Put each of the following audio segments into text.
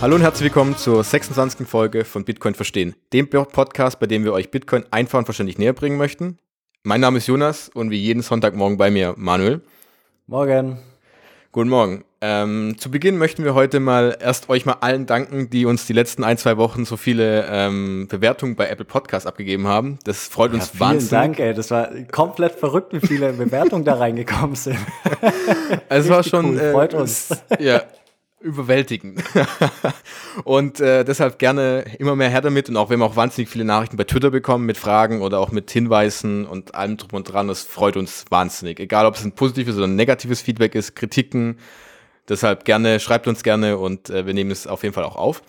Hallo und herzlich willkommen zur 26. Folge von Bitcoin Verstehen, dem Podcast, bei dem wir euch Bitcoin einfach und verständlich näher bringen möchten. Mein Name ist Jonas und wie jeden Sonntagmorgen bei mir Manuel. Morgen. Guten Morgen. Ähm, zu Beginn möchten wir heute mal erst euch mal allen danken, die uns die letzten ein, zwei Wochen so viele ähm, Bewertungen bei Apple Podcasts abgegeben haben. Das freut uns ja, vielen wahnsinnig. Vielen Dank, ey. Das war komplett verrückt, wie viele Bewertungen da reingekommen sind. es war schon. Cool. Freut äh, uns. Ja, überwältigen. und äh, deshalb gerne immer mehr her damit. Und auch wir haben auch wahnsinnig viele Nachrichten bei Twitter bekommen mit Fragen oder auch mit Hinweisen und allem drum und dran. Das freut uns wahnsinnig. Egal, ob es ein positives oder ein negatives Feedback ist, Kritiken. Deshalb gerne, schreibt uns gerne und äh, wir nehmen es auf jeden Fall auch auf.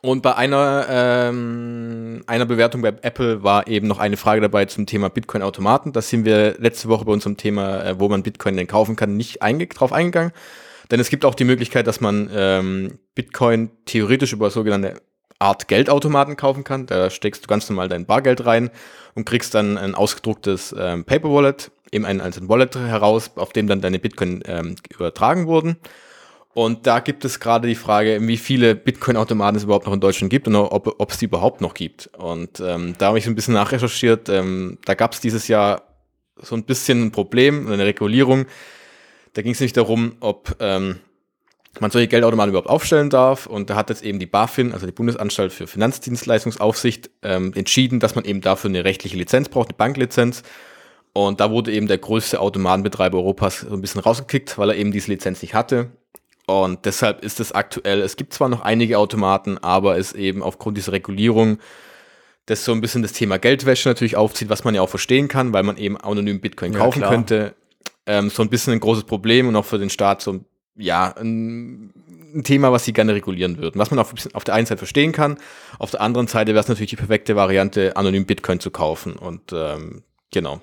Und bei einer, ähm, einer Bewertung bei Apple war eben noch eine Frage dabei zum Thema Bitcoin-Automaten. Da sind wir letzte Woche bei unserem Thema, äh, wo man Bitcoin denn kaufen kann, nicht einge drauf eingegangen. Denn es gibt auch die Möglichkeit, dass man ähm, Bitcoin theoretisch über sogenannte Art Geldautomaten kaufen kann. Da steckst du ganz normal dein Bargeld rein und kriegst dann ein ausgedrucktes ähm, Paper Wallet, eben ein, ein Wallet heraus, auf dem dann deine Bitcoin ähm, übertragen wurden. Und da gibt es gerade die Frage, wie viele Bitcoin-Automaten es überhaupt noch in Deutschland gibt und ob, ob es die überhaupt noch gibt. Und ähm, da habe ich so ein bisschen nachrecherchiert. Ähm, da gab es dieses Jahr so ein bisschen ein Problem, eine Regulierung, da ging es nicht darum, ob ähm, man solche Geldautomaten überhaupt aufstellen darf. Und da hat jetzt eben die BaFin, also die Bundesanstalt für Finanzdienstleistungsaufsicht, ähm, entschieden, dass man eben dafür eine rechtliche Lizenz braucht, eine Banklizenz. Und da wurde eben der größte Automatenbetreiber Europas so ein bisschen rausgekickt, weil er eben diese Lizenz nicht hatte. Und deshalb ist es aktuell, es gibt zwar noch einige Automaten, aber es eben aufgrund dieser Regulierung das so ein bisschen das Thema Geldwäsche natürlich aufzieht, was man ja auch verstehen kann, weil man eben anonym Bitcoin ja, kaufen klar. könnte, ähm, so ein bisschen ein großes Problem und auch für den Staat so, ja, ein, ein Thema, was sie gerne regulieren würden. Was man auf, auf der einen Seite verstehen kann, auf der anderen Seite wäre es natürlich die perfekte Variante, anonym Bitcoin zu kaufen. Und ähm, genau,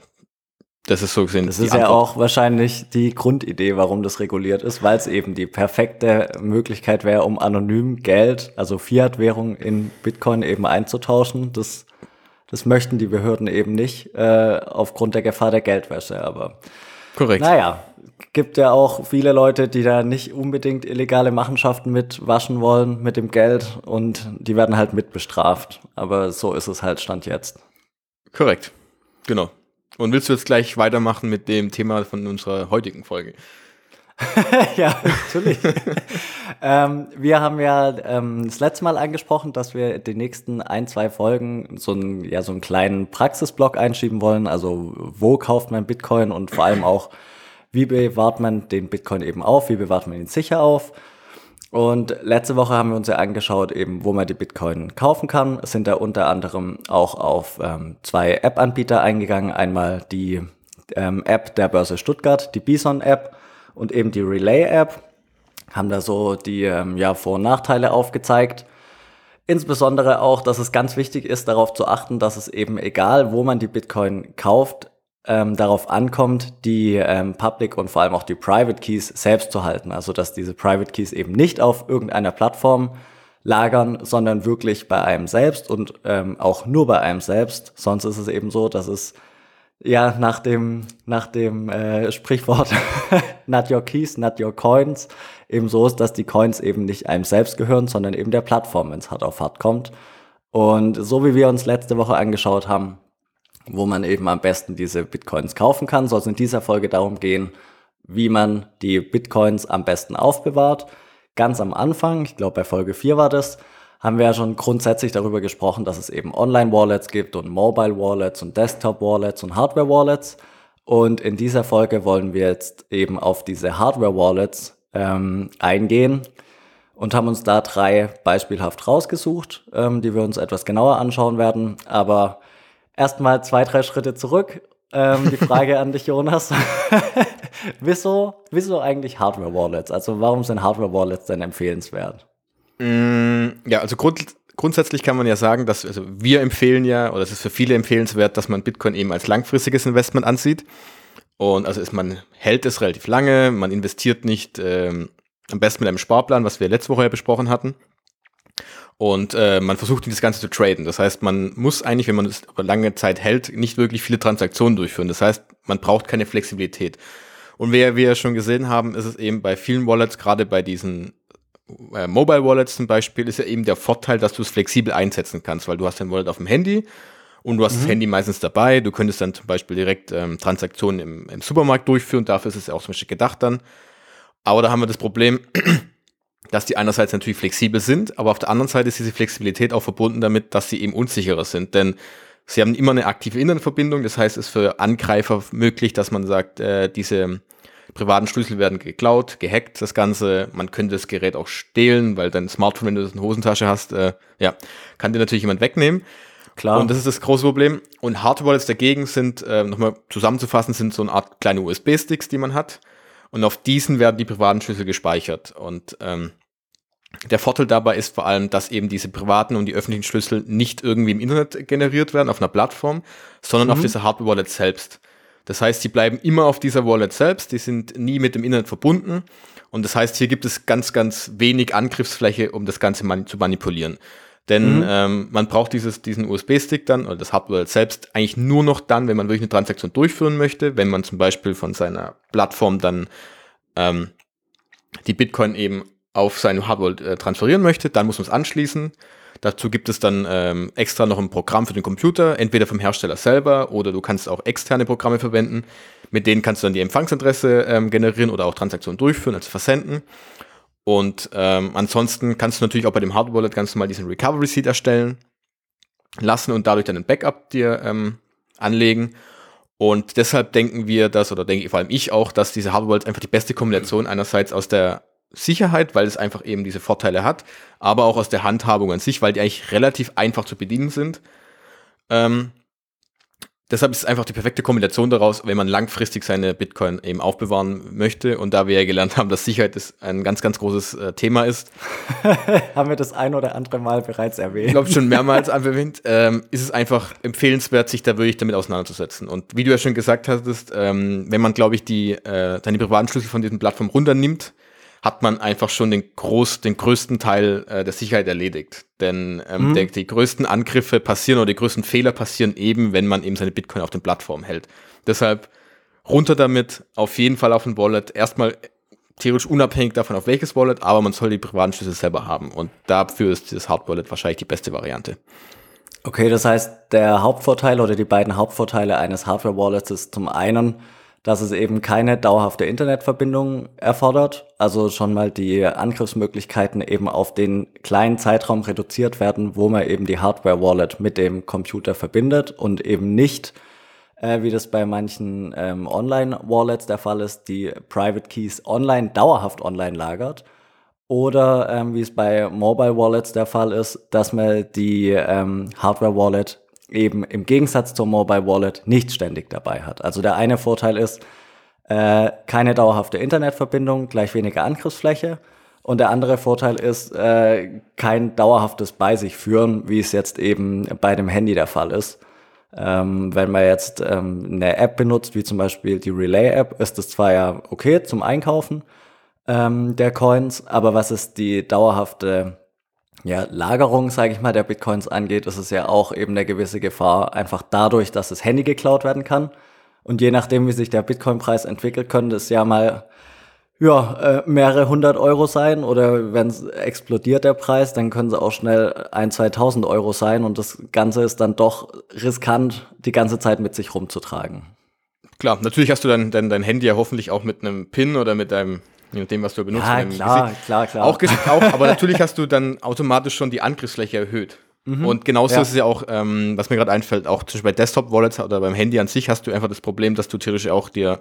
das ist so gesehen. Das ist ja auch wahrscheinlich die Grundidee, warum das reguliert ist, weil es eben die perfekte Möglichkeit wäre, um anonym Geld, also Fiat-Währung in Bitcoin eben einzutauschen. Das, das möchten die Behörden eben nicht, äh, aufgrund der Gefahr der Geldwäsche. Aber Korrekt. Naja, gibt ja auch viele Leute, die da nicht unbedingt illegale Machenschaften mitwaschen wollen mit dem Geld und die werden halt mit bestraft. Aber so ist es halt Stand jetzt. Korrekt. Genau. Und willst du jetzt gleich weitermachen mit dem Thema von unserer heutigen Folge? ja, natürlich. ähm, wir haben ja ähm, das letzte Mal angesprochen, dass wir die nächsten ein, zwei Folgen so einen, ja, so einen kleinen Praxisblock einschieben wollen. Also wo kauft man Bitcoin und vor allem auch, wie bewahrt man den Bitcoin eben auf, wie bewahrt man ihn sicher auf. Und letzte Woche haben wir uns ja angeschaut, eben, wo man die Bitcoin kaufen kann. Es sind da unter anderem auch auf ähm, zwei App-Anbieter eingegangen. Einmal die ähm, App der Börse Stuttgart, die Bison-App und eben die Relay-App haben da so die ähm, ja, Vor- und Nachteile aufgezeigt. Insbesondere auch, dass es ganz wichtig ist, darauf zu achten, dass es eben egal, wo man die Bitcoin kauft, ähm, darauf ankommt, die ähm, Public und vor allem auch die Private Keys selbst zu halten. Also dass diese Private Keys eben nicht auf irgendeiner Plattform lagern, sondern wirklich bei einem selbst und ähm, auch nur bei einem selbst. Sonst ist es eben so, dass es ja, nach dem, nach dem äh, Sprichwort not your keys, not your coins, eben so ist, dass die Coins eben nicht einem selbst gehören, sondern eben der Plattform, wenn es hart auf hart kommt. Und so wie wir uns letzte Woche angeschaut haben, wo man eben am besten diese Bitcoins kaufen kann, soll es in dieser Folge darum gehen, wie man die Bitcoins am besten aufbewahrt. Ganz am Anfang, ich glaube bei Folge 4 war das, haben wir ja schon grundsätzlich darüber gesprochen, dass es eben Online-Wallets gibt und Mobile-Wallets und Desktop-Wallets und Hardware-Wallets. Und in dieser Folge wollen wir jetzt eben auf diese Hardware-Wallets ähm, eingehen und haben uns da drei beispielhaft rausgesucht, ähm, die wir uns etwas genauer anschauen werden. Aber erstmal zwei, drei Schritte zurück. Ähm, die Frage an dich, Jonas. wieso, wieso eigentlich Hardware-Wallets? Also warum sind Hardware-Wallets denn empfehlenswert? Mm, ja, also grund, grundsätzlich kann man ja sagen, dass also wir empfehlen ja, oder es ist für viele empfehlenswert, dass man Bitcoin eben als langfristiges Investment ansieht. Und also ist man hält es relativ lange, man investiert nicht ähm, am besten mit einem Sparplan, was wir letzte Woche ja besprochen hatten. Und äh, man versucht das Ganze zu traden. Das heißt, man muss eigentlich, wenn man es über lange Zeit hält, nicht wirklich viele Transaktionen durchführen. Das heißt, man braucht keine Flexibilität. Und wie wir ja schon gesehen haben, ist es eben bei vielen Wallets, gerade bei diesen Mobile Wallets zum Beispiel ist ja eben der Vorteil, dass du es flexibel einsetzen kannst, weil du hast dein Wallet auf dem Handy und du hast mhm. das Handy meistens dabei. Du könntest dann zum Beispiel direkt ähm, Transaktionen im, im Supermarkt durchführen. Dafür ist es ja auch zum Beispiel gedacht dann. Aber da haben wir das Problem, dass die einerseits natürlich flexibel sind, aber auf der anderen Seite ist diese Flexibilität auch verbunden damit, dass sie eben unsicherer sind. Denn sie haben immer eine aktive Internetverbindung. Das heißt, es ist für Angreifer möglich, dass man sagt, äh, diese privaten Schlüssel werden geklaut, gehackt, das Ganze. Man könnte das Gerät auch stehlen, weil dein Smartphone, wenn du das in der Hosentasche hast, äh, ja, kann dir natürlich jemand wegnehmen. Klar. Und das ist das große Problem. Und Hardware-Wallets dagegen sind, äh, nochmal zusammenzufassen, sind so eine Art kleine USB-Sticks, die man hat. Und auf diesen werden die privaten Schlüssel gespeichert. Und ähm, der Vorteil dabei ist vor allem, dass eben diese privaten und die öffentlichen Schlüssel nicht irgendwie im Internet generiert werden, auf einer Plattform, sondern mhm. auf dieser Hardware-Wallet selbst. Das heißt, sie bleiben immer auf dieser Wallet selbst, die sind nie mit dem Internet verbunden. Und das heißt, hier gibt es ganz, ganz wenig Angriffsfläche, um das Ganze mani zu manipulieren. Denn mhm. ähm, man braucht dieses, diesen USB-Stick dann, oder das Hardware selbst, eigentlich nur noch dann, wenn man wirklich eine Transaktion durchführen möchte, wenn man zum Beispiel von seiner Plattform dann ähm, die Bitcoin eben auf seine Hardware äh, transferieren möchte, dann muss man es anschließen. Dazu gibt es dann ähm, extra noch ein Programm für den Computer, entweder vom Hersteller selber oder du kannst auch externe Programme verwenden. Mit denen kannst du dann die Empfangsadresse ähm, generieren oder auch Transaktionen durchführen, also versenden. Und ähm, ansonsten kannst du natürlich auch bei dem Hardware Wallet ganz normal diesen Recovery Seed erstellen lassen und dadurch dann ein Backup dir ähm, anlegen. Und deshalb denken wir das, oder denke vor allem ich auch, dass diese Hardware Wallet einfach die beste Kombination einerseits aus der Sicherheit, weil es einfach eben diese Vorteile hat, aber auch aus der Handhabung an sich, weil die eigentlich relativ einfach zu bedienen sind. Ähm, deshalb ist es einfach die perfekte Kombination daraus, wenn man langfristig seine Bitcoin eben aufbewahren möchte. Und da wir ja gelernt haben, dass Sicherheit ist ein ganz, ganz großes äh, Thema ist. haben wir das ein oder andere Mal bereits erwähnt. Ich glaube schon mehrmals erwähnt. Ähm, ist es einfach empfehlenswert, sich da wirklich damit auseinanderzusetzen. Und wie du ja schon gesagt hattest, ähm, wenn man, glaube ich, die, äh, deine privaten Schlüssel von diesen Plattformen runternimmt, hat man einfach schon den, groß, den größten Teil äh, der Sicherheit erledigt. Denn ähm, mhm. der, die größten Angriffe passieren oder die größten Fehler passieren eben, wenn man eben seine Bitcoin auf den Plattformen hält. Deshalb runter damit, auf jeden Fall auf ein Wallet. Erstmal theoretisch unabhängig davon, auf welches Wallet, aber man soll die privaten Schlüssel selber haben. Und dafür ist das Hard Wallet wahrscheinlich die beste Variante. Okay, das heißt, der Hauptvorteil oder die beiden Hauptvorteile eines Hardware Wallets ist zum einen, dass es eben keine dauerhafte Internetverbindung erfordert, also schon mal die Angriffsmöglichkeiten eben auf den kleinen Zeitraum reduziert werden, wo man eben die Hardware-Wallet mit dem Computer verbindet und eben nicht, äh, wie das bei manchen ähm, Online-Wallets der Fall ist, die Private Keys online dauerhaft online lagert. Oder ähm, wie es bei Mobile Wallets der Fall ist, dass man die ähm, Hardware Wallet eben im Gegensatz zur Mobile Wallet nicht ständig dabei hat. Also der eine Vorteil ist, äh, keine dauerhafte Internetverbindung, gleich weniger Angriffsfläche. Und der andere Vorteil ist, äh, kein dauerhaftes bei sich führen, wie es jetzt eben bei dem Handy der Fall ist. Ähm, wenn man jetzt ähm, eine App benutzt, wie zum Beispiel die Relay-App, ist das zwar ja okay zum Einkaufen ähm, der Coins, aber was ist die dauerhafte ja, Lagerung, sage ich mal, der Bitcoins angeht, ist es ja auch eben eine gewisse Gefahr, einfach dadurch, dass das Handy geklaut werden kann. Und je nachdem, wie sich der Bitcoin-Preis entwickelt, könnte es ja mal ja, äh, mehrere hundert Euro sein oder wenn es explodiert der Preis, dann können es auch schnell ein, 2000 Euro sein und das Ganze ist dann doch riskant, die ganze Zeit mit sich rumzutragen. Klar, natürlich hast du dann dein, dein Handy ja hoffentlich auch mit einem PIN oder mit einem je nachdem, was du benutzt. Ja, klar, klar, klar. Auch, auch, aber natürlich hast du dann automatisch schon die Angriffsfläche erhöht. Mhm. Und genauso ja. ist es ja auch, ähm, was mir gerade einfällt, auch zum Beispiel bei Desktop-Wallets oder beim Handy an sich hast du einfach das Problem, dass du theoretisch auch dir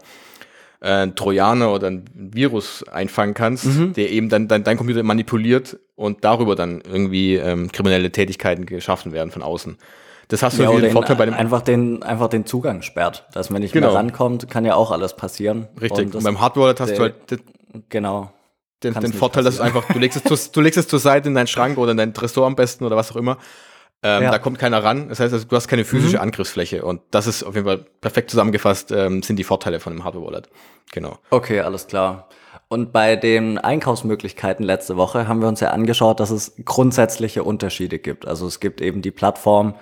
äh, Trojaner oder ein Virus einfangen kannst, mhm. der eben dann, dann dein Computer manipuliert und darüber dann irgendwie ähm, kriminelle Tätigkeiten geschaffen werden von außen. Das hast du ja, den Vorteil bei dem einfach den einfach den Zugang sperrt, dass man nicht genau. mehr rankommt, kann ja auch alles passieren. Richtig. Und, und beim Hardware hast du halt Genau. Den, den Vorteil, dass du einfach, du legst, es zu, du legst es zur Seite in deinen Schrank oder in dein Tresor am besten oder was auch immer. Ähm, ja. Da kommt keiner ran. Das heißt, also, du hast keine physische mhm. Angriffsfläche. Und das ist auf jeden Fall perfekt zusammengefasst, ähm, sind die Vorteile von einem Hardware-Wallet. Genau. Okay, alles klar. Und bei den Einkaufsmöglichkeiten letzte Woche haben wir uns ja angeschaut, dass es grundsätzliche Unterschiede gibt. Also es gibt eben die Plattform,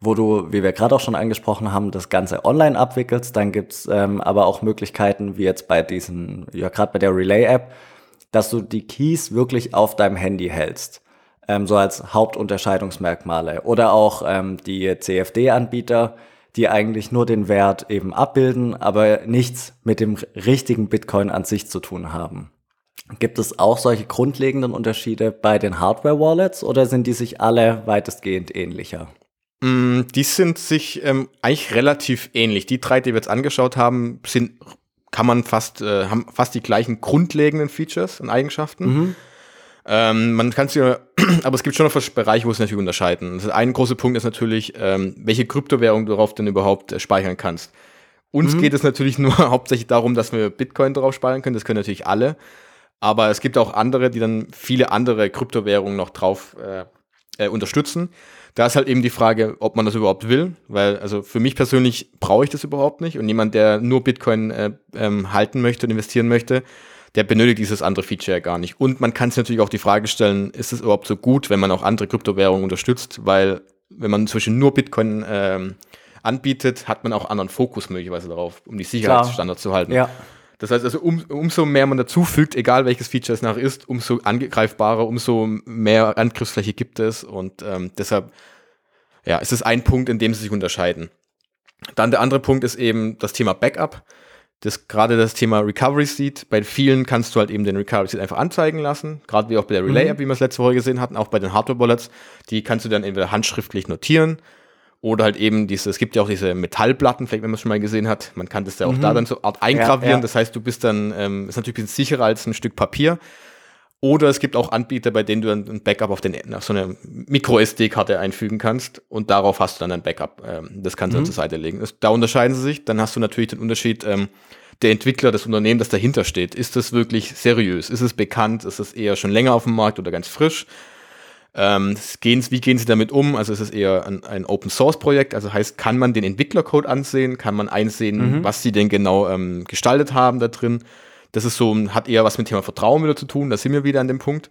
wo du, wie wir gerade auch schon angesprochen haben, das Ganze online abwickelst. Dann gibt's ähm, aber auch Möglichkeiten, wie jetzt bei diesen, ja gerade bei der Relay-App, dass du die Keys wirklich auf deinem Handy hältst. Ähm, so als Hauptunterscheidungsmerkmale. Oder auch ähm, die CFD-Anbieter, die eigentlich nur den Wert eben abbilden, aber nichts mit dem richtigen Bitcoin an sich zu tun haben. Gibt es auch solche grundlegenden Unterschiede bei den Hardware-Wallets oder sind die sich alle weitestgehend ähnlicher? Mm, die sind sich ähm, eigentlich relativ ähnlich. Die drei, die wir jetzt angeschaut haben, sind, kann man fast, äh, haben fast die gleichen grundlegenden Features und Eigenschaften. Mhm. Ähm, man kann sich, aber es gibt schon noch Bereiche, wo es natürlich unterscheiden. Ein großer Punkt ist natürlich, ähm, welche Kryptowährung du darauf denn überhaupt äh, speichern kannst. Uns mhm. geht es natürlich nur hauptsächlich darum, dass wir Bitcoin darauf speichern können. Das können natürlich alle. Aber es gibt auch andere, die dann viele andere Kryptowährungen noch drauf äh, äh, unterstützen. Da ist halt eben die Frage, ob man das überhaupt will, weil also für mich persönlich brauche ich das überhaupt nicht und jemand, der nur Bitcoin äh, ähm, halten möchte und investieren möchte, der benötigt dieses andere Feature ja gar nicht. Und man kann sich natürlich auch die Frage stellen, ist es überhaupt so gut, wenn man auch andere Kryptowährungen unterstützt, weil wenn man zwischen nur Bitcoin ähm, anbietet, hat man auch anderen Fokus möglicherweise darauf, um die Sicherheitsstandards zu halten. Ja. Das heißt also, um, umso mehr man dazufügt, egal welches Feature es nachher ist, umso angreifbarer, umso mehr Angriffsfläche gibt es und ähm, deshalb ja, ist es ein Punkt, in dem sie sich unterscheiden. Dann der andere Punkt ist eben das Thema Backup. Das gerade das Thema Recovery Seed. Bei vielen kannst du halt eben den Recovery Seed einfach anzeigen lassen. Gerade wie auch bei der Relay App, mhm. wie wir es letzte Woche gesehen hatten, auch bei den Hardware Wallets. Die kannst du dann entweder handschriftlich notieren oder halt eben diese, es gibt ja auch diese Metallplatten, vielleicht wenn man es schon mal gesehen hat, man kann das ja auch mhm. da dann so Art eingravieren. Ja, ja. Das heißt, du bist dann, ähm, ist natürlich ein bisschen sicherer als ein Stück Papier. Oder es gibt auch Anbieter, bei denen du dann ein Backup auf, den, auf so eine Micro-SD-Karte einfügen kannst und darauf hast du dann ein Backup. Ähm, das kannst du mhm. zur Seite legen. Das, da unterscheiden sie sich. Dann hast du natürlich den Unterschied, ähm, der Entwickler, das Unternehmen, das dahinter steht. Ist das wirklich seriös? Ist es bekannt? Ist es eher schon länger auf dem Markt oder ganz frisch? Ähm, gehen, wie gehen Sie damit um? Also ist es eher ein, ein Open Source Projekt, also heißt, kann man den Entwicklercode ansehen, kann man einsehen, mhm. was sie denn genau ähm, gestaltet haben da drin. Das ist so, hat eher was mit dem Thema Vertrauen wieder zu tun, da sind wir wieder an dem Punkt.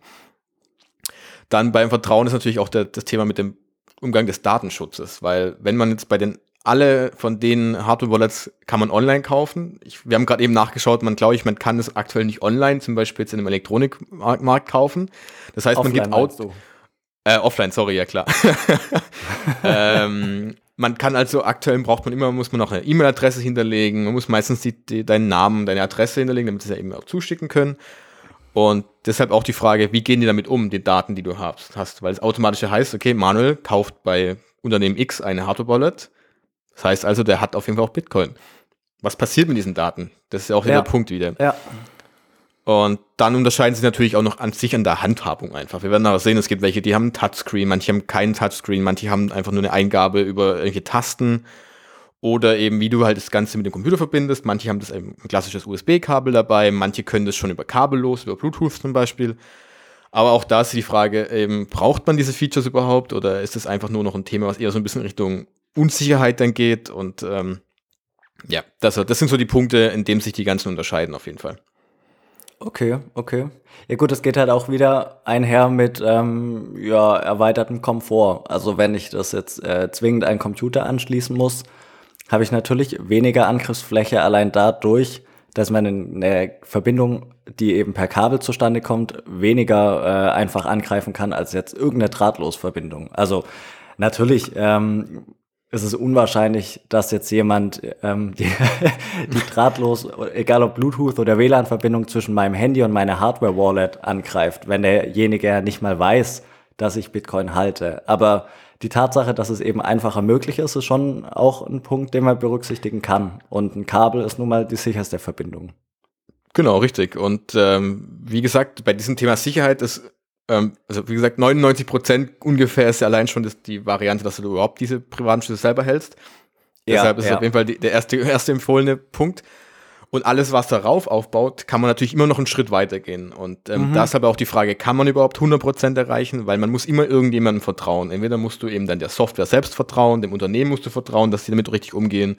Dann beim Vertrauen ist natürlich auch der, das Thema mit dem Umgang des Datenschutzes, weil wenn man jetzt bei den alle von den Hardware-Wallets kann man online kaufen. Ich, wir haben gerade eben nachgeschaut, man glaube ich, man kann es aktuell nicht online, zum Beispiel jetzt in einem Elektronikmarkt kaufen. Das heißt, Offline man gibt Auto. Äh, offline, sorry, ja klar. ähm, man kann also aktuell braucht man immer, muss man noch eine E-Mail-Adresse hinterlegen, man muss meistens die, die, deinen Namen, deine Adresse hinterlegen, damit sie es ja eben auch zuschicken können. Und deshalb auch die Frage, wie gehen die damit um, die Daten, die du hast, hast? Weil es automatisch heißt, okay, Manuel kauft bei Unternehmen X eine Hardware-Wallet. Das heißt also, der hat auf jeden Fall auch Bitcoin. Was passiert mit diesen Daten? Das ist ja auch ja. der Punkt wieder. Ja. Und dann unterscheiden sie natürlich auch noch an sich an der Handhabung einfach. Wir werden nachher sehen, es gibt welche, die haben einen Touchscreen, manche haben keinen Touchscreen, manche haben einfach nur eine Eingabe über irgendwelche Tasten oder eben wie du halt das Ganze mit dem Computer verbindest. Manche haben das eben ein klassisches USB-Kabel dabei, manche können das schon über kabellos, über Bluetooth zum Beispiel. Aber auch da ist die Frage, eben, braucht man diese Features überhaupt oder ist das einfach nur noch ein Thema, was eher so ein bisschen Richtung Unsicherheit dann geht? Und ähm, ja, das, das sind so die Punkte, in denen sich die ganzen unterscheiden auf jeden Fall. Okay, okay. Ja gut, es geht halt auch wieder einher mit ähm, ja, erweitertem Komfort. Also wenn ich das jetzt äh, zwingend einen Computer anschließen muss, habe ich natürlich weniger Angriffsfläche allein dadurch, dass man eine Verbindung, die eben per Kabel zustande kommt, weniger äh, einfach angreifen kann als jetzt irgendeine Drahtlosverbindung. Also natürlich ähm, es ist unwahrscheinlich, dass jetzt jemand ähm, die, die drahtlos, egal ob Bluetooth oder WLAN-Verbindung zwischen meinem Handy und meiner Hardware-Wallet angreift, wenn derjenige nicht mal weiß, dass ich Bitcoin halte. Aber die Tatsache, dass es eben einfacher möglich ist, ist schon auch ein Punkt, den man berücksichtigen kann. Und ein Kabel ist nun mal die sicherste Verbindung. Genau, richtig. Und ähm, wie gesagt, bei diesem Thema Sicherheit ist ähm, also wie gesagt, 99 Prozent ungefähr ist ja allein schon das, die Variante, dass du überhaupt diese privaten Schlüssel selber hältst. Ja, Deshalb ist ja. es auf jeden Fall die, der erste, erste empfohlene Punkt. Und alles, was darauf aufbaut, kann man natürlich immer noch einen Schritt weitergehen. Und ähm, mhm. da ist aber auch die Frage, kann man überhaupt 100% erreichen? Weil man muss immer irgendjemandem vertrauen. Entweder musst du eben dann der Software selbst vertrauen, dem Unternehmen musst du vertrauen, dass sie damit richtig umgehen.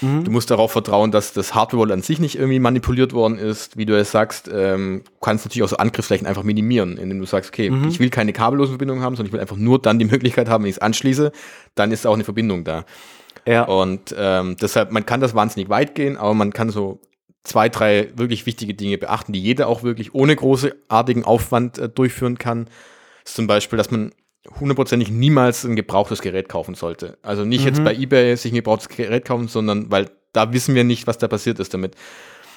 Mhm. Du musst darauf vertrauen, dass das Hardware an sich nicht irgendwie manipuliert worden ist. Wie du es sagst, ähm, kannst natürlich auch so Angriffsflächen einfach minimieren, indem du sagst, okay, mhm. ich will keine kabellosen Verbindungen haben, sondern ich will einfach nur dann die Möglichkeit haben, wenn ich es anschließe, dann ist auch eine Verbindung da. Ja. Und ähm, deshalb, man kann das wahnsinnig weit gehen, aber man kann so zwei, drei wirklich wichtige Dinge beachten, die jeder auch wirklich ohne großartigen Aufwand äh, durchführen kann. ist zum Beispiel, dass man hundertprozentig niemals ein gebrauchtes Gerät kaufen sollte. Also nicht mhm. jetzt bei eBay sich ein gebrauchtes Gerät kaufen, sondern weil da wissen wir nicht, was da passiert ist damit.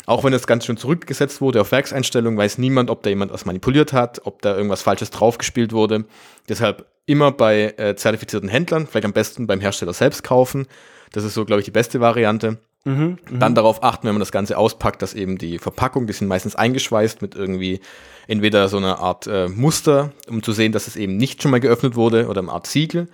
Auch wenn es ganz schön zurückgesetzt wurde auf Werkseinstellungen, weiß niemand, ob da jemand was manipuliert hat, ob da irgendwas Falsches draufgespielt wurde. Deshalb immer bei äh, zertifizierten Händlern, vielleicht am besten beim Hersteller selbst kaufen. Das ist so, glaube ich, die beste Variante. Mhm, Dann mhm. darauf achten, wenn man das Ganze auspackt, dass eben die Verpackung, die sind meistens eingeschweißt mit irgendwie entweder so einer Art äh, Muster, um zu sehen, dass es eben nicht schon mal geöffnet wurde oder eine Art Siegel.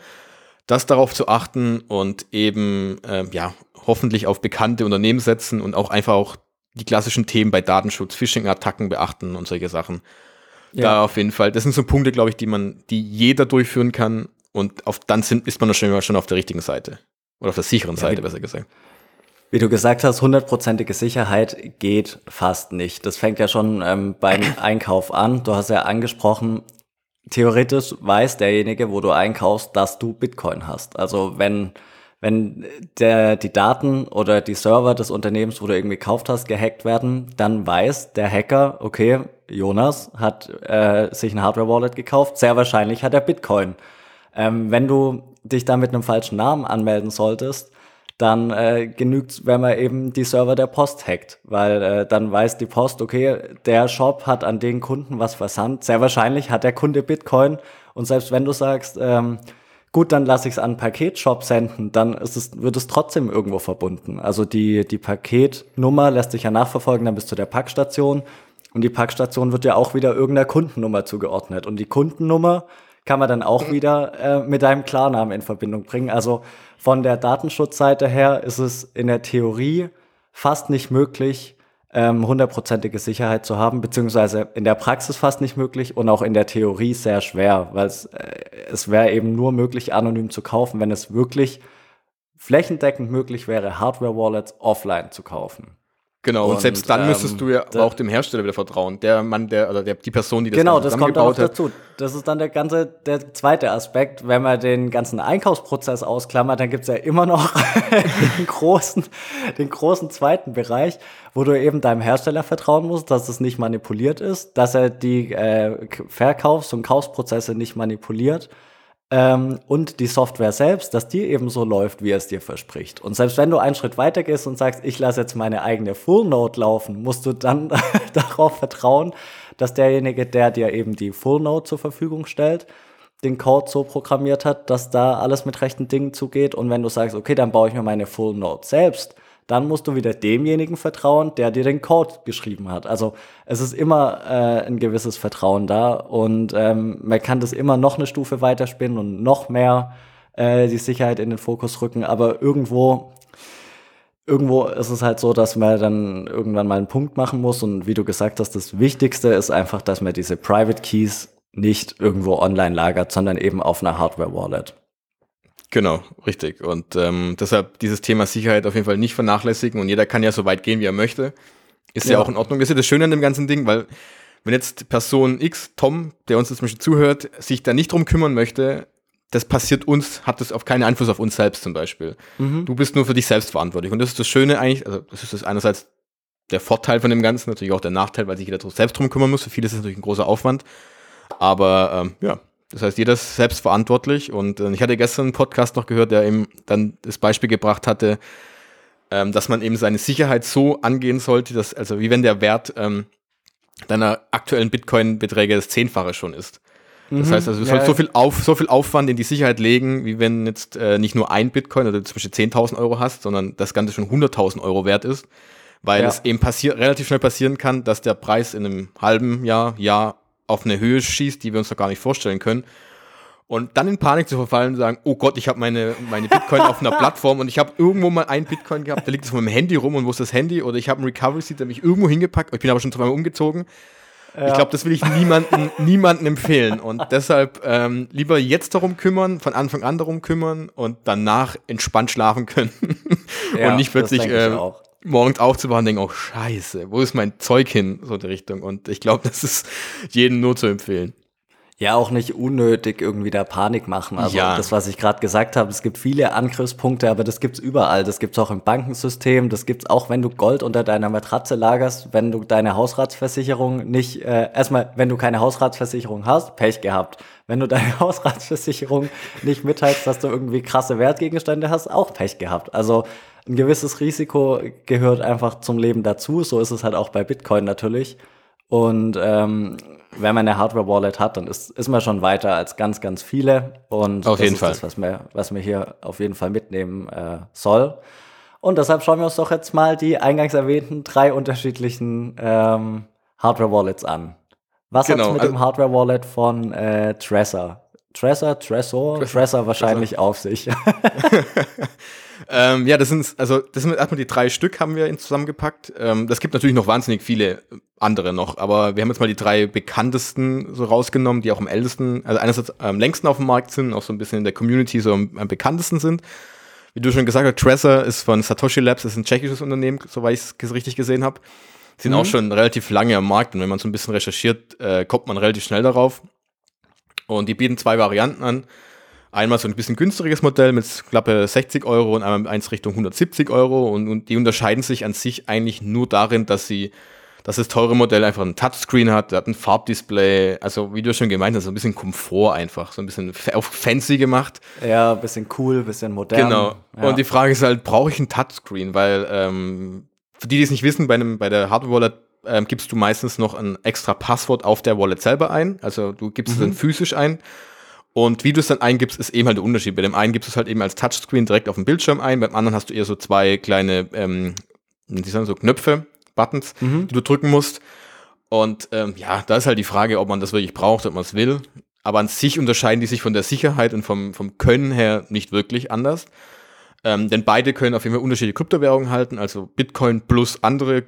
Das darauf zu achten und eben, äh, ja, hoffentlich auf bekannte Unternehmen setzen und auch einfach auch die klassischen Themen bei Datenschutz, Phishing-Attacken beachten und solche Sachen. Ja. Da auf jeden Fall. Das sind so Punkte, glaube ich, die man, die jeder durchführen kann und auf, dann sind, ist man schon, schon auf der richtigen Seite. Oder auf der sicheren ja, Seite, besser gesagt. Wie du gesagt hast, hundertprozentige Sicherheit geht fast nicht. Das fängt ja schon ähm, beim Einkauf an. Du hast ja angesprochen, theoretisch weiß derjenige, wo du einkaufst, dass du Bitcoin hast. Also wenn wenn der, die Daten oder die Server des Unternehmens, wo du irgendwie gekauft hast, gehackt werden, dann weiß der Hacker, okay, Jonas hat äh, sich ein Hardware-Wallet gekauft, sehr wahrscheinlich hat er Bitcoin. Ähm, wenn du dich da mit einem falschen Namen anmelden solltest, dann äh, genügt wenn man eben die Server der Post hackt, weil äh, dann weiß die Post, okay, der Shop hat an den Kunden was versandt, sehr wahrscheinlich hat der Kunde Bitcoin und selbst wenn du sagst, ähm, gut, dann lasse ich es an Paketshop senden, dann ist es, wird es trotzdem irgendwo verbunden. Also die, die Paketnummer lässt sich ja nachverfolgen, dann bis zu der Packstation. Und die Packstation wird ja auch wieder irgendeiner Kundennummer zugeordnet. Und die Kundennummer kann man dann auch wieder äh, mit deinem Klarnamen in Verbindung bringen. Also von der Datenschutzseite her ist es in der Theorie fast nicht möglich, ähm, hundertprozentige Sicherheit zu haben, beziehungsweise in der Praxis fast nicht möglich und auch in der Theorie sehr schwer, weil es, äh, es wäre eben nur möglich, anonym zu kaufen, wenn es wirklich flächendeckend möglich wäre, Hardware-Wallets offline zu kaufen. Genau, und, und selbst dann ähm, müsstest du ja aber auch dem Hersteller wieder vertrauen. Der Mann, der, oder der, die Person, die das Genau, das kommt auch dazu. Das ist dann der ganze, der zweite Aspekt. Wenn man den ganzen Einkaufsprozess ausklammert, dann gibt's ja immer noch den großen, den großen zweiten Bereich, wo du eben deinem Hersteller vertrauen musst, dass es nicht manipuliert ist, dass er die äh, Verkaufs- und Kaufsprozesse nicht manipuliert ähm, und die Software selbst, dass die eben so läuft, wie es dir verspricht. Und selbst wenn du einen Schritt weiter gehst und sagst, ich lasse jetzt meine eigene Full Node laufen, musst du dann darauf vertrauen, dass derjenige, der dir eben die Full Node zur Verfügung stellt, den Code so programmiert hat, dass da alles mit rechten Dingen zugeht. Und wenn du sagst, okay, dann baue ich mir meine Full Node selbst, dann musst du wieder demjenigen vertrauen, der dir den Code geschrieben hat. Also es ist immer äh, ein gewisses Vertrauen da und ähm, man kann das immer noch eine Stufe weiterspinnen und noch mehr äh, die Sicherheit in den Fokus rücken, aber irgendwo irgendwo ist es halt so, dass man dann irgendwann mal einen Punkt machen muss und wie du gesagt hast, das Wichtigste ist einfach, dass man diese Private Keys nicht irgendwo online lagert, sondern eben auf einer Hardware Wallet. Genau, richtig. Und ähm, deshalb dieses Thema Sicherheit auf jeden Fall nicht vernachlässigen und jeder kann ja so weit gehen, wie er möchte. Ist ja, ja auch in Ordnung. Das ist ja das Schöne an dem ganzen Ding, weil wenn jetzt Person X, Tom, der uns jetzt zum Beispiel zuhört, sich da nicht drum kümmern möchte, das passiert uns, hat das auf keinen Einfluss auf uns selbst zum Beispiel. Mhm. Du bist nur für dich selbst verantwortlich. Und das ist das Schöne eigentlich, also das ist das einerseits der Vorteil von dem Ganzen, natürlich auch der Nachteil, weil sich jeder selbst drum kümmern muss. Für viele ist es natürlich ein großer Aufwand. Aber ähm, ja, das heißt, jeder ist selbst verantwortlich. Und äh, ich hatte gestern einen Podcast noch gehört, der eben dann das Beispiel gebracht hatte, ähm, dass man eben seine Sicherheit so angehen sollte, dass, also wie wenn der Wert ähm, deiner aktuellen Bitcoin-Beträge das Zehnfache schon ist. Das mhm, heißt also, du ja, sollst so viel, auf, so viel Aufwand in die Sicherheit legen, wie wenn jetzt äh, nicht nur ein Bitcoin oder zum Beispiel 10.000 Euro hast, sondern das Ganze schon 100.000 Euro wert ist, weil ja. es eben relativ schnell passieren kann, dass der Preis in einem halben Jahr, Jahr auf eine Höhe schießt, die wir uns noch gar nicht vorstellen können. Und dann in Panik zu verfallen und sagen, oh Gott, ich habe meine, meine Bitcoin auf einer Plattform und ich habe irgendwo mal ein Bitcoin gehabt, da liegt es auf meinem Handy rum und wo ist das Handy? Oder ich habe einen Recovery Seed, der mich irgendwo hingepackt, ich bin aber schon zweimal umgezogen. Ja. Ich glaube, das will ich niemanden, niemanden empfehlen. Und deshalb ähm, lieber jetzt darum kümmern, von Anfang an darum kümmern und danach entspannt schlafen können. Ja, und nicht plötzlich äh, morgens aufzuwachen und denken, oh scheiße, wo ist mein Zeug hin? So in die Richtung. Und ich glaube, das ist jedem nur zu empfehlen. Ja, auch nicht unnötig irgendwie da Panik machen. Also Ja. das, was ich gerade gesagt habe, es gibt viele Angriffspunkte, aber das gibt's überall. Das gibt's auch im Bankensystem, das gibt's auch, wenn du Gold unter deiner Matratze lagerst, wenn du deine Hausratsversicherung nicht, äh, erstmal, wenn du keine Hausratsversicherung hast, Pech gehabt. Wenn du deine Hausratsversicherung nicht mitteilst, dass du irgendwie krasse Wertgegenstände hast, auch Pech gehabt. Also ein gewisses Risiko gehört einfach zum Leben dazu. So ist es halt auch bei Bitcoin natürlich. Und ähm, wenn man eine Hardware-Wallet hat, dann ist, ist man schon weiter als ganz, ganz viele. Und Auf das jeden ist Fall. das, was man, was man hier auf jeden Fall mitnehmen äh, soll. Und deshalb schauen wir uns doch jetzt mal die eingangs erwähnten drei unterschiedlichen ähm, Hardware-Wallets an. Was Genau, hat's mit also- dem Hardware-Wallet von äh, Trezor? Trezor, Trezor, Trezor wahrscheinlich auf sich. Ähm, ja, das sind, also, das sind erstmal die drei Stück, haben wir zusammengepackt. Ähm, das gibt natürlich noch wahnsinnig viele andere noch, aber wir haben jetzt mal die drei bekanntesten so rausgenommen, die auch am ältesten, also einerseits am längsten auf dem Markt sind, auch so ein bisschen in der Community so am, am bekanntesten sind. Wie du schon gesagt hast, Trezor ist von Satoshi Labs, ist ein tschechisches Unternehmen, soweit ich es richtig gesehen habe. Sind auch schon relativ lange am Markt und wenn man so ein bisschen recherchiert, äh, kommt man relativ schnell darauf. Und die bieten zwei Varianten an. Einmal so ein bisschen günstiges Modell mit knappe 60 Euro und einmal eins Richtung 170 Euro. Und, und die unterscheiden sich an sich eigentlich nur darin, dass sie, dass das teure Modell einfach ein Touchscreen hat, hat ein Farbdisplay, also wie du schon gemeint hast, so ein bisschen Komfort einfach, so ein bisschen auf fancy gemacht. ja, bisschen cool, bisschen modern. Genau. Ja. Und die Frage ist halt, brauche ich ein Touchscreen? Weil, ähm, für die, die es nicht wissen, bei, einem, bei der Hardware-Wallet ähm, gibst du meistens noch ein extra Passwort auf der Wallet selber ein. Also du gibst es dann physisch ein. Und wie du es dann eingibst, ist eben halt der Unterschied. Bei dem einen gibst du es halt eben als Touchscreen direkt auf dem Bildschirm ein, beim anderen hast du eher so zwei kleine, ähm, wie sagen, so Knöpfe, Buttons, die du drücken musst. Und ähm, ja, da ist halt die Frage, ob man das wirklich braucht, ob man es will. Aber an sich unterscheiden die sich von der Sicherheit und vom, vom Können her nicht wirklich anders. Ähm, denn beide können auf jeden Fall unterschiedliche Kryptowährungen halten, also Bitcoin plus andere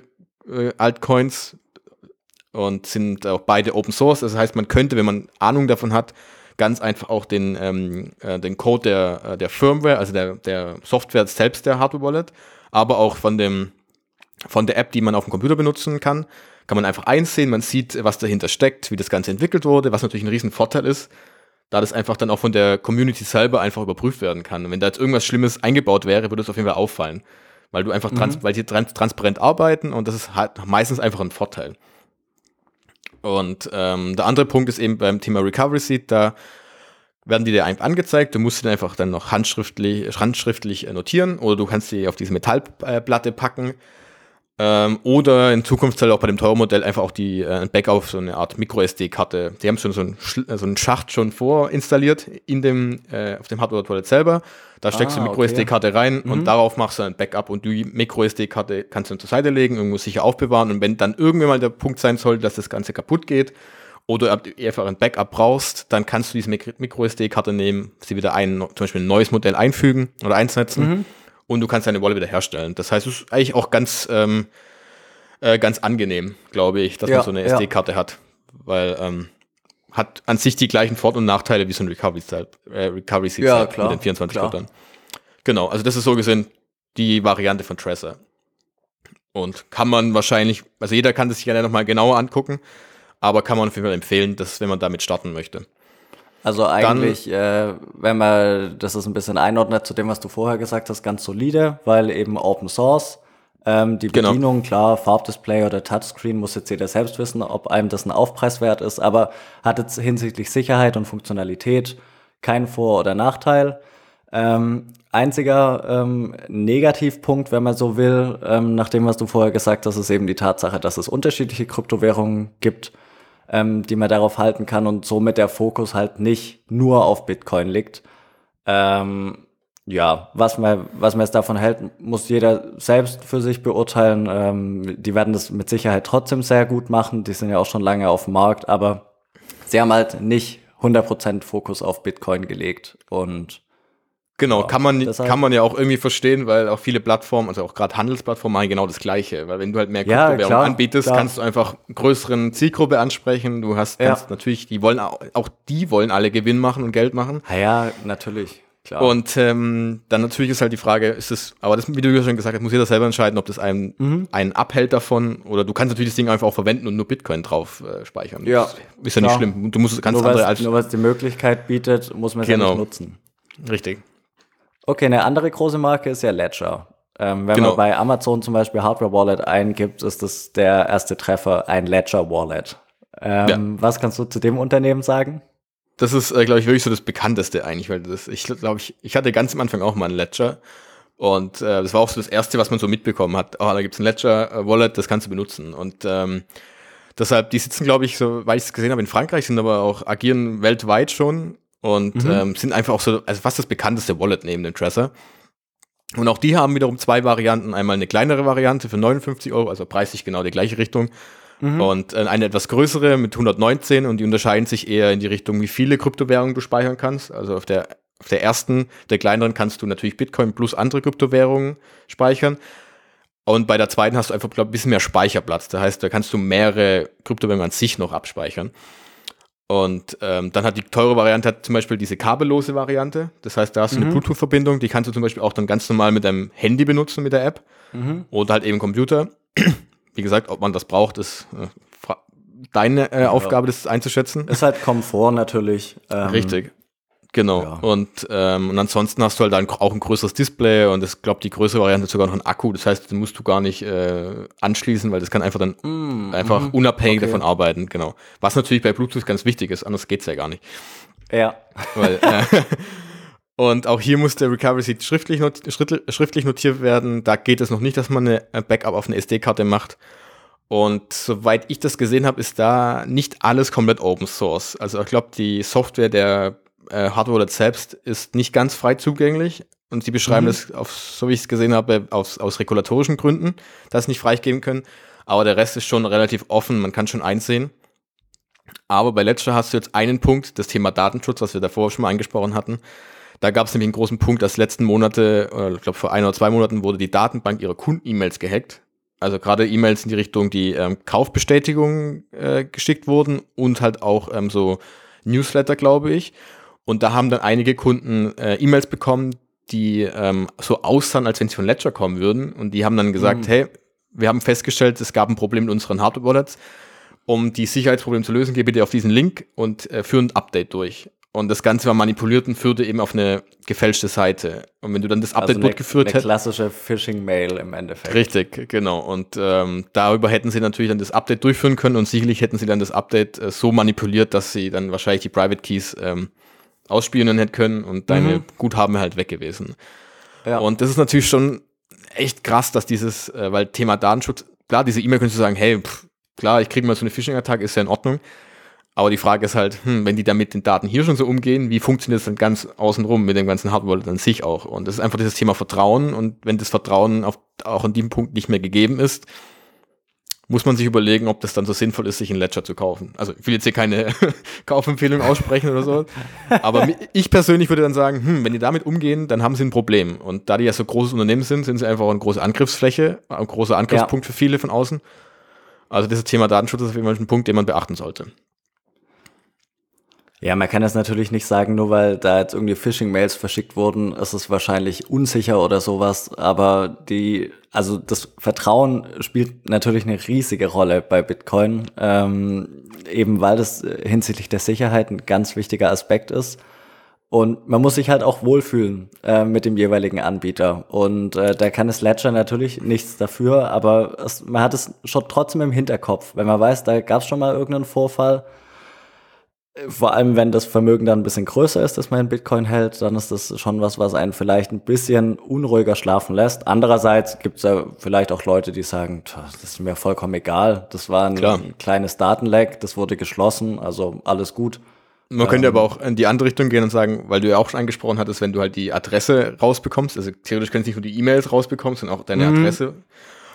äh, Altcoins und sind auch beide Open Source. Das heißt, man könnte, wenn man Ahnung davon hat, ganz einfach auch den, ähm, äh, den Code der, äh, der Firmware, also der, der Software selbst der Hardware Wallet, aber auch von dem von der App, die man auf dem Computer benutzen kann, kann man einfach einsehen, man sieht, was dahinter steckt, wie das Ganze entwickelt wurde, was natürlich ein riesen Vorteil ist, da das einfach dann auch von der Community selber einfach überprüft werden kann. Und wenn da jetzt irgendwas Schlimmes eingebaut wäre, würde es auf jeden Fall auffallen. Weil du einfach trans weil die trans transparent arbeiten und das ist halt meistens einfach ein Vorteil. Und ähm, der andere Punkt ist eben beim Thema Recovery Seed, da werden die dir einfach angezeigt, du musst sie dann einfach dann noch handschriftlich, handschriftlich äh, notieren oder du kannst sie auf diese Metallplatte packen. Ähm, oder in Zukunft halt auch bei dem teuren Modell einfach auch die äh, ein Backup so eine Art Micro-SD-Karte. Die haben schon so einen, äh, so einen Schacht schon vorinstalliert in dem, äh, auf dem Hardware-Wallet selber. Da steckst du Ah, die Micro-SD-Karte rein Mhm. und darauf machst du ein Backup und die Micro-SD-Karte kannst du dann zur Seite legen, irgendwo sicher aufbewahren und wenn dann irgendwann mal der Punkt sein soll, dass das Ganze kaputt geht oder du einfach ein Backup brauchst, dann kannst du diese Micro- Micro-SD-Karte nehmen, sie wieder ein, zum Beispiel ein neues Modell einfügen oder einsetzen Mhm. Und du kannst deine Wallet wieder herstellen. Das heißt, es ist eigentlich auch ganz, ähm, äh, ganz angenehm, glaube ich, dass Ja, man so eine ja. SD-Karte hat, weil ähm, hat an sich die gleichen Vor- und Nachteile wie so ein Recovery äh, Recovery Ja, klar, mit den 24 klar. Genau, also das ist so gesehen die Variante von Trezor. Und kann man wahrscheinlich, also jeder kann das sich gerne nochmal genauer angucken, aber kann man auf jeden Fall empfehlen, dass, wenn man damit starten möchte. Also eigentlich, äh, wenn man das ist ein bisschen einordnet zu dem, was du vorher gesagt hast, ganz solide, weil eben Open Source. Ähm, die Genau. Bedienung, klar, Farbdisplay oder Touchscreen muss jetzt jeder selbst wissen, ob einem das ein Aufpreiswert ist, aber hat jetzt hinsichtlich Sicherheit und Funktionalität keinen Vor- oder Nachteil. Ähm, einziger ähm, Negativpunkt, wenn man so will, ähm, nach dem, was du vorher gesagt hast, ist eben die Tatsache, dass es unterschiedliche Kryptowährungen gibt, ähm, die man darauf halten kann und somit der Fokus halt nicht nur auf Bitcoin liegt. Ähm, ja, was man, was man jetzt davon hält, muss jeder selbst für sich beurteilen. Ähm, die werden das mit Sicherheit trotzdem sehr gut machen. Die sind ja auch schon lange auf dem Markt, aber sie haben halt nicht 100% Fokus auf Bitcoin gelegt und Genau, Ja, kann, man, deshalb- kann man ja auch irgendwie verstehen, weil auch viele Plattformen, also auch gerade Handelsplattformen, machen genau das Gleiche. Weil wenn du halt mehr Ja, Kryptowährungen klar, anbietest, klar. kannst du einfach größeren Zielgruppe ansprechen. Du hast Ja. kannst natürlich, die wollen auch, auch die wollen alle Gewinn machen und Geld machen. Ah ja, natürlich. Klar. Und ähm, dann natürlich ist halt die Frage, ist es, aber das, wie du ja schon gesagt hast, muss jeder selber entscheiden, ob das einen, mhm. einen abhält davon oder du kannst natürlich das Ding einfach auch verwenden und nur Bitcoin drauf äh, speichern. Ja. Das ist ja nicht schlimm. Du musst es ganz nur andere als. Nur was die Möglichkeit bietet, muss man es genau. ja nicht nutzen. Richtig. Okay, eine andere große Marke ist ja Ledger. Ähm, wenn genau. man bei Amazon zum Beispiel Hardware Wallet eingibt, ist das der erste Treffer ein Ledger Wallet. Ähm, ja. Was kannst du zu dem Unternehmen sagen? Das ist, äh, glaube ich, wirklich so das bekannteste eigentlich, weil das, ich glaube, ich, ich hatte ganz am Anfang auch mal ein Ledger. Und äh, das war auch so das Erste, was man so mitbekommen hat. Oh, da gibt's ein Ledger-Wallet, das kannst du benutzen. Und ähm, deshalb, die sitzen, glaube ich, so, weil ich es gesehen habe, in Frankreich, sind aber auch, agieren weltweit schon und mhm. ähm, sind einfach auch so, also fast das bekannteste Wallet neben dem Trezor. Und auch die haben wiederum zwei Varianten. Einmal eine kleinere Variante für 59 Euro, also preislich genau die gleiche Richtung. Mhm. Und äh, eine etwas größere mit 119 und die unterscheiden sich eher in die Richtung, wie viele Kryptowährungen du speichern kannst. Also auf der, auf der ersten, der kleineren, kannst du natürlich Bitcoin plus andere Kryptowährungen speichern. Und bei der zweiten hast du einfach, glaube ich, ein bisschen mehr Speicherplatz. Das heißt, da kannst du mehrere Kryptowährungen an sich noch abspeichern. Und ähm, dann hat die teure Variante hat zum Beispiel diese kabellose Variante. Das heißt, da hast du mhm. eine Bluetooth-Verbindung, die kannst du zum Beispiel auch dann ganz normal mit deinem Handy benutzen mit der App mhm. oder halt eben Computer wie gesagt, ob man das braucht, ist äh, deine äh, Aufgabe, das einzuschätzen. Ist halt Komfort natürlich. Ähm, Richtig. Genau. Ja. Und, ähm, und ansonsten hast du halt dann auch ein größeres Display und ich glaube, die größere Variante hat sogar noch einen Akku. Das heißt, den musst du gar nicht äh, anschließen, weil das kann einfach dann mm, einfach mm, unabhängig okay. davon arbeiten. Genau. Was natürlich bei Bluetooth ganz wichtig ist, anders geht's ja gar nicht. Ja. Weil, äh, Und auch hier muss der Recovery Seed schriftlich, not schriftlich notiert werden. Da geht es noch nicht, dass man eine Backup auf eine SD-Karte macht. Und soweit ich das gesehen habe, ist da nicht alles komplett Open Source. Also ich glaube, die Software der äh, Hardware selbst ist nicht ganz frei zugänglich. Und sie beschreiben mhm. das, auf, so wie ich es gesehen habe, aus, aus regulatorischen Gründen, dass sie nicht freigeben können. Aber der Rest ist schon relativ offen, man kann schon einsehen. Aber bei Ledger hast du jetzt einen Punkt, das Thema Datenschutz, was wir davor schon mal angesprochen hatten. Da gab es nämlich einen großen Punkt, dass letzten Monate, oder ich glaube vor ein oder zwei Monaten, wurde die Datenbank ihrer Kunden-E-Mails gehackt. Also gerade E-Mails in die Richtung, die ähm, Kaufbestätigungen äh, geschickt wurden und halt auch ähm, so Newsletter, glaube ich. Und da haben dann einige Kunden äh, E-Mails bekommen, die ähm, so aussahen, als wenn sie von Ledger kommen würden. Und die haben dann gesagt, mhm. hey, wir haben festgestellt, es gab ein Problem mit unseren Hardware-Wallets. Um die Sicherheitsprobleme zu lösen, geh bitte auf diesen Link und äh, führ ein Update durch. Und das Ganze war manipuliert und führte eben auf eine gefälschte Seite. Und wenn du dann das Update also durchgeführt hättest. klassische Phishing-Mail im Endeffekt. Richtig, genau. Und ähm, darüber hätten sie natürlich dann das Update durchführen können und sicherlich hätten sie dann das Update äh, so manipuliert, dass sie dann wahrscheinlich die Private Keys ähm, ausspielen hätten können und deine mhm. Guthaben halt weg gewesen. Ja. Und das ist natürlich schon echt krass, dass dieses, äh, weil Thema Datenschutz, klar, diese E-Mail könntest du sagen, hey, pff, klar, ich kriege mal so eine Phishing-Attacke, ist ja in Ordnung. Aber die Frage ist halt, hm, wenn die da mit den Daten hier schon so umgehen, wie funktioniert das dann ganz außenrum mit dem ganzen Hardware an sich auch? Und das ist einfach dieses Thema Vertrauen. Und wenn das Vertrauen auf, auch an dem Punkt nicht mehr gegeben ist, muss man sich überlegen, ob das dann so sinnvoll ist, sich einen Ledger zu kaufen. Also ich will jetzt hier keine Kaufempfehlung aussprechen oder so. Aber ich persönlich würde dann sagen, hm, wenn die damit umgehen, dann haben sie ein Problem. Und da die ja so großes Unternehmen sind, sind sie einfach eine große Angriffsfläche, ein großer Angriffspunkt ja. für viele von außen. Also dieses Thema Datenschutz ist auf jeden Fall ein Punkt, den man beachten sollte. Ja, man kann das natürlich nicht sagen, nur weil da jetzt irgendwie Phishing-Mails verschickt wurden, ist es wahrscheinlich unsicher oder sowas. Aber die, also das Vertrauen spielt natürlich eine riesige Rolle bei Bitcoin, ähm, eben weil das hinsichtlich der Sicherheit ein ganz wichtiger Aspekt ist. Und man muss sich halt auch wohlfühlen äh, mit dem jeweiligen Anbieter. Und äh, da kann das Ledger natürlich nichts dafür, aber es, man hat es schon trotzdem im Hinterkopf. Wenn man weiß, da gab es schon mal irgendeinen Vorfall, vor allem, wenn das Vermögen dann ein bisschen größer ist, dass man in Bitcoin hält, dann ist das schon was, was einen vielleicht ein bisschen unruhiger schlafen lässt. Andererseits gibt es ja vielleicht auch Leute, die sagen, das ist mir vollkommen egal. Das war ein Klar. kleines Datenleck, das wurde geschlossen, also alles gut. Man könnte ähm, aber auch in die andere Richtung gehen und sagen, weil du ja auch schon angesprochen hattest, wenn du halt die Adresse rausbekommst, also theoretisch kannst du nicht nur die E-Mails rausbekommen, sondern auch deine mhm. Adresse.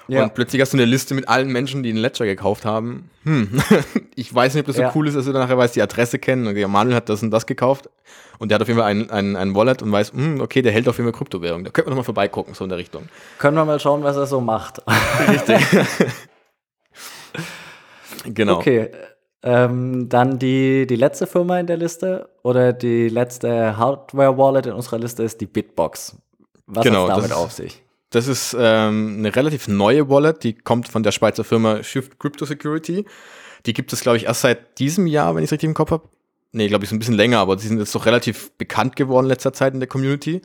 Ja. Und plötzlich hast du eine Liste mit allen Menschen, die einen Ledger gekauft haben. Hm, ich weiß nicht, ob das so ja. cool ist, dass du dann nachher weißt, die Adresse kennen. Okay, Manuel hat das und das gekauft. Und der hat auf jeden Fall ein, ein, ein Wallet und weiß, hm, okay, der hält auf jeden Fall Kryptowährung. Da könnte man noch mal vorbeigucken, so in der Richtung. Können wir mal schauen, was er so macht. Richtig. genau. Okay. Ähm, dann die, die letzte Firma in der Liste oder die letzte Hardware-Wallet in unserer Liste ist die Bitbox. Was genau, hat damit auf sich? Das ist ähm, eine relativ neue Wallet, die kommt von der Schweizer Firma Shift Crypto Security. Die gibt es, glaube ich, erst seit diesem Jahr, wenn ich es richtig im Kopf habe. Nee, glaube ich, ist ein bisschen länger, aber sie sind jetzt doch relativ bekannt geworden in letzter Zeit in der Community.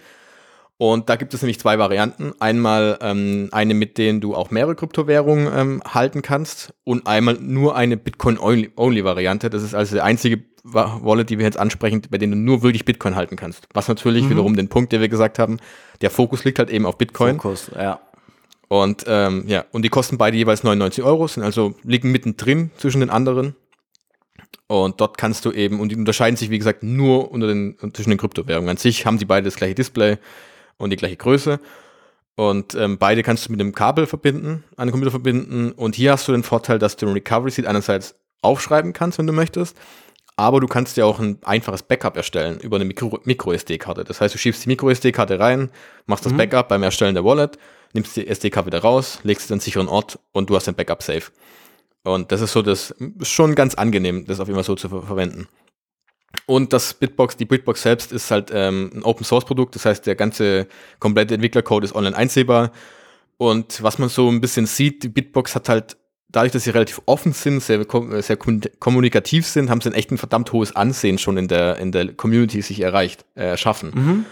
Und da gibt es nämlich zwei Varianten. Einmal ähm, eine, mit denen du auch mehrere Kryptowährungen ähm, halten kannst und einmal nur eine Bitcoin-Only-Variante. Das ist also die einzige Wallet, die wir jetzt ansprechen, bei denen du nur wirklich Bitcoin halten kannst. Was natürlich mhm. wiederum den Punkt, den wir gesagt haben, der Fokus liegt halt eben auf Bitcoin. Fokus, ja. Und ähm, ja, und die kosten beide jeweils 99 Euro, sind also liegen mittendrin zwischen den anderen. Und dort kannst du eben, und die unterscheiden sich, wie gesagt, nur unter den, zwischen den Kryptowährungen. An sich haben die beide das gleiche Display und die gleiche Größe. Und ähm, beide kannst du mit einem Kabel verbinden, an den Computer verbinden. Und hier hast du den Vorteil, dass du den Recovery Seed einerseits aufschreiben kannst, wenn du möchtest. Aber du kannst ja auch ein einfaches Backup erstellen über eine Micro-SD-Karte. das heißt, du schiebst die Micro-SD-Karte rein, machst das mhm. Backup beim Erstellen der Wallet, nimmst die SD-Karte wieder raus, legst sie an einen sicheren Ort und du hast dein Backup safe. Und das ist so das, schon ganz angenehm, das auf immer so zu ver verwenden. Und das Bitbox, die Bitbox selbst ist halt ähm, ein Open Source Produkt, das heißt, der ganze komplette Entwicklercode ist online einsehbar. Und was man so ein bisschen sieht, die Bitbox hat halt, dadurch, dass sie relativ offen sind, sehr, sehr kommunikativ sind, haben sie ein echt ein verdammt hohes Ansehen schon in der, in der Community sich erreicht, äh, erschaffen. Mhm.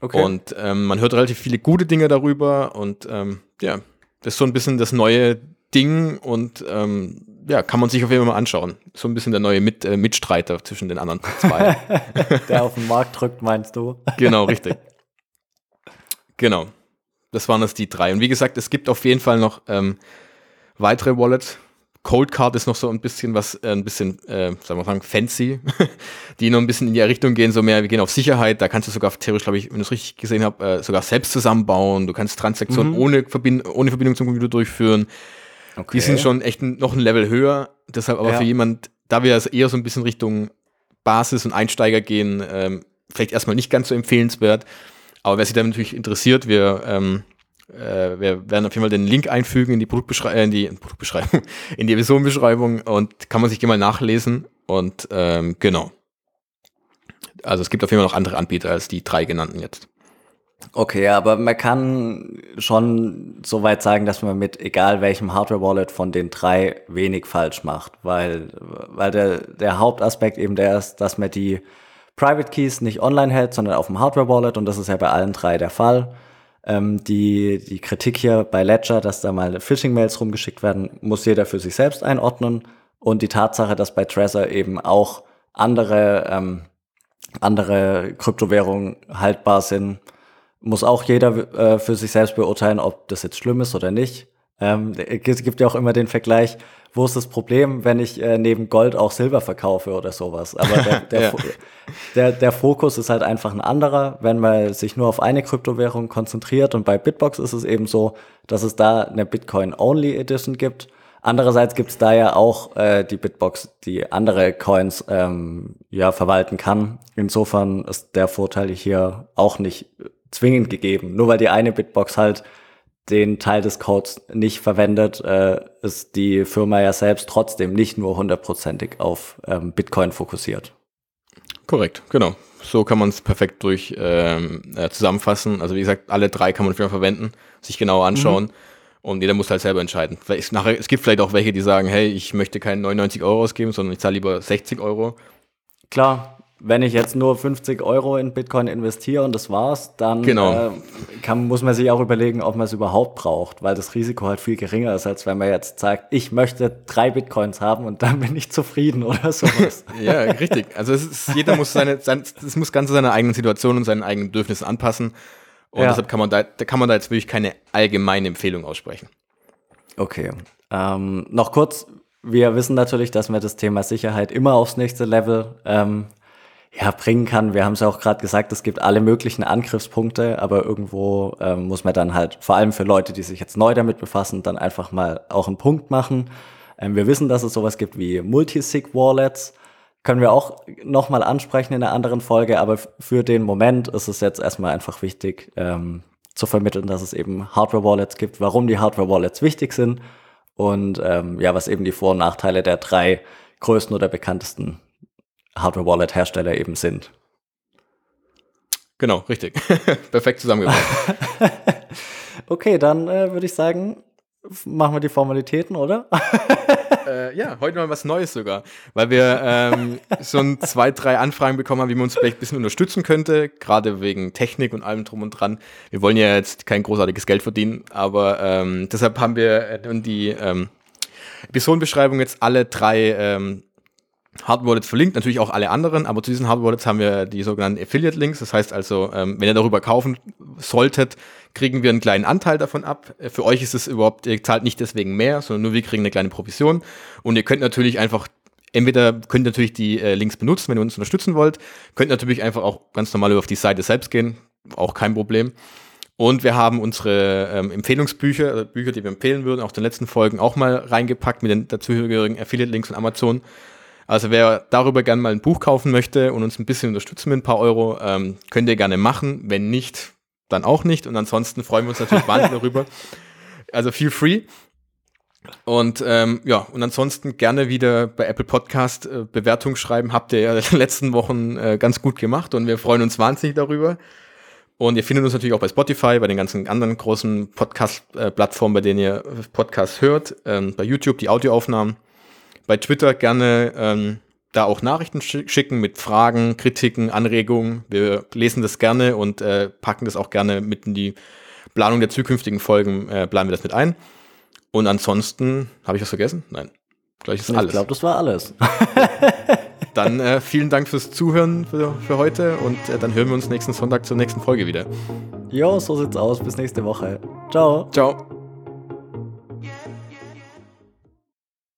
Okay. Und ähm, man hört relativ viele gute Dinge darüber und ähm, ja, das ist so ein bisschen das neue Ding und ähm, ja, kann man sich auf jeden Fall mal anschauen. So ein bisschen der neue Mit, äh, Mitstreiter zwischen den anderen zwei. der auf den Markt drückt, meinst du? genau, richtig. Genau. Das waren das die drei. Und wie gesagt, es gibt auf jeden Fall noch ähm, weitere Wallets. Cold Card ist noch so ein bisschen was, äh, ein bisschen, äh, sagen wir mal, fancy, die noch ein bisschen in die Richtung gehen, so mehr, wir gehen auf Sicherheit. Da kannst du sogar theoretisch, glaube ich, wenn ich es richtig gesehen habe, äh, sogar selbst zusammenbauen. Du kannst Transaktionen mhm. ohne, Verbind ohne Verbindung zum Computer durchführen. Okay. Die sind schon echt noch ein Level höher. Deshalb aber ja. für jemand, da wir also eher so ein bisschen Richtung Basis und Einsteiger gehen, ähm, vielleicht erstmal nicht ganz so empfehlenswert. Aber wer sich da natürlich interessiert, wir, ähm, äh, wir werden auf jeden Fall den Link einfügen in die Produktbeschreibung, äh, in die Produktbeschreibung, in die Episodenbeschreibung und kann man sich gerne mal nachlesen. Und ähm, genau. Also es gibt auf jeden Fall noch andere Anbieter als die drei genannten jetzt. Okay, aber man kann schon so weit sagen, dass man mit egal welchem Hardware-Wallet von den drei wenig falsch macht, weil, weil der, der Hauptaspekt eben der ist, dass man die Private Keys nicht online hält, sondern auf dem Hardware-Wallet und das ist ja bei allen drei der Fall. Ähm, die, die Kritik hier bei Ledger, dass da mal Phishing-Mails rumgeschickt werden, muss jeder für sich selbst einordnen und die Tatsache, dass bei Trezor eben auch andere, ähm, andere Kryptowährungen haltbar sind, muss auch jeder äh, für sich selbst beurteilen, ob das jetzt schlimm ist oder nicht. Ähm, es gibt ja auch immer den Vergleich, wo ist das Problem, wenn ich äh, neben Gold auch Silber verkaufe oder sowas. Aber der, der, ja. der, der, Fokus ist halt einfach ein anderer, wenn man sich nur auf eine Kryptowährung konzentriert. Und bei Bitbox ist es eben so, dass es da eine Bitcoin-Only Edition gibt. Andererseits gibt es da ja auch äh, die Bitbox, die andere Coins ähm, ja verwalten kann. Insofern ist der Vorteil hier auch nicht zwingend gegeben. Nur weil die eine Bitbox halt den Teil des Codes nicht verwendet, äh, ist die Firma ja selbst trotzdem nicht nur hundertprozentig auf ähm, Bitcoin fokussiert. Korrekt, genau. So kann man es perfekt durch ähm, äh, zusammenfassen. Also wie gesagt, alle drei kann man für verwenden, sich genauer anschauen. Mhm. Und jeder muss halt selber entscheiden. Vielleicht nachher, es gibt vielleicht auch welche, die sagen, hey, ich möchte keinen 99 Euro ausgeben, sondern ich zahle lieber 60 Euro. Klar, wenn ich jetzt nur 50 Euro in Bitcoin investiere und das war's, dann genau. äh, kann, muss man sich auch überlegen, ob man es überhaupt braucht, weil das Risiko halt viel geringer ist, als wenn man jetzt sagt, ich möchte drei Bitcoins haben und dann bin ich zufrieden oder sowas. ja, richtig. Also es ist, jeder muss seine, sein, es muss ganz seine eigenen Situation und seinen eigenen Bedürfnissen anpassen. Und ja. deshalb kann man da, da kann man da jetzt wirklich keine allgemeine Empfehlung aussprechen. Okay. Ähm, noch kurz, wir wissen natürlich, dass wir das Thema Sicherheit immer aufs nächste Level ähm, ja, bringen kann. Wir haben es ja auch gerade gesagt, es gibt alle möglichen Angriffspunkte, aber irgendwo ähm, muss man dann halt, vor allem für Leute, die sich jetzt neu damit befassen, dann einfach mal auch einen Punkt machen. Ähm, wir wissen, dass es sowas gibt wie Multisig-Wallets. Können wir auch nochmal ansprechen in einer anderen Folge, aber für den Moment ist es jetzt erstmal einfach wichtig ähm, zu vermitteln, dass es eben Hardware-Wallets gibt, warum die Hardware-Wallets wichtig sind und ähm, ja, was eben die Vor- und Nachteile der drei größten oder bekanntesten Hardware-Wallet-Hersteller eben sind. Genau, richtig. Perfekt zusammengefasst. okay, dann äh, würde ich sagen, machen wir die Formalitäten, oder? äh, ja, heute mal was Neues sogar, weil wir ähm, schon zwei, drei Anfragen bekommen haben, wie man uns vielleicht ein bisschen unterstützen könnte, gerade wegen Technik und allem drum und dran. Wir wollen ja jetzt kein großartiges Geld verdienen, aber ähm, deshalb haben wir in die ähm, Episodenbeschreibung jetzt alle drei ähm, Hard Wallets verlinkt, natürlich auch alle anderen, aber zu diesen Hard Wallets haben wir die sogenannten Affiliate Links. Das heißt also, ähm, wenn ihr darüber kaufen solltet, kriegen wir einen kleinen Anteil davon ab. Äh, für euch ist es überhaupt, ihr zahlt nicht deswegen mehr, sondern nur wir kriegen eine kleine Provision. Und ihr könnt natürlich einfach, entweder könnt ihr natürlich die äh, Links benutzen, wenn ihr uns unterstützen wollt, könnt natürlich einfach auch ganz normal auf die Seite selbst gehen, auch kein Problem. Und wir haben unsere ähm, Empfehlungsbücher, also Bücher, die wir empfehlen würden, auch den letzten Folgen auch mal reingepackt mit den dazugehörigen Affiliate-Links von Amazon. Also wer darüber gerne mal ein Buch kaufen möchte und uns ein bisschen unterstützen mit ein paar Euro, ähm, könnt ihr gerne machen. Wenn nicht, dann auch nicht. Und ansonsten freuen wir uns natürlich wahnsinnig darüber. Also feel free. Und ähm, ja, und ansonsten gerne wieder bei Apple Podcast äh, Bewertung schreiben. Habt ihr ja in den letzten Wochen äh, ganz gut gemacht und wir freuen uns wahnsinnig darüber. Und ihr findet uns natürlich auch bei Spotify, bei den ganzen anderen großen Podcast-Plattformen, bei denen ihr Podcasts hört, ähm, bei YouTube die Audioaufnahmen bei Twitter gerne ähm, da auch Nachrichten schicken mit Fragen, Kritiken, Anregungen. Wir lesen das gerne und äh, packen das auch gerne mit in die Planung der zukünftigen Folgen, äh, planen wir das mit ein. Und ansonsten, habe ich was vergessen? Nein. Gleich ist alles. Ich glaube, das war alles. dann äh, vielen Dank fürs Zuhören für, für heute und äh, dann hören wir uns nächsten Sonntag zur nächsten Folge wieder. Jo, so sieht's aus. Bis nächste Woche. Ciao. Ciao.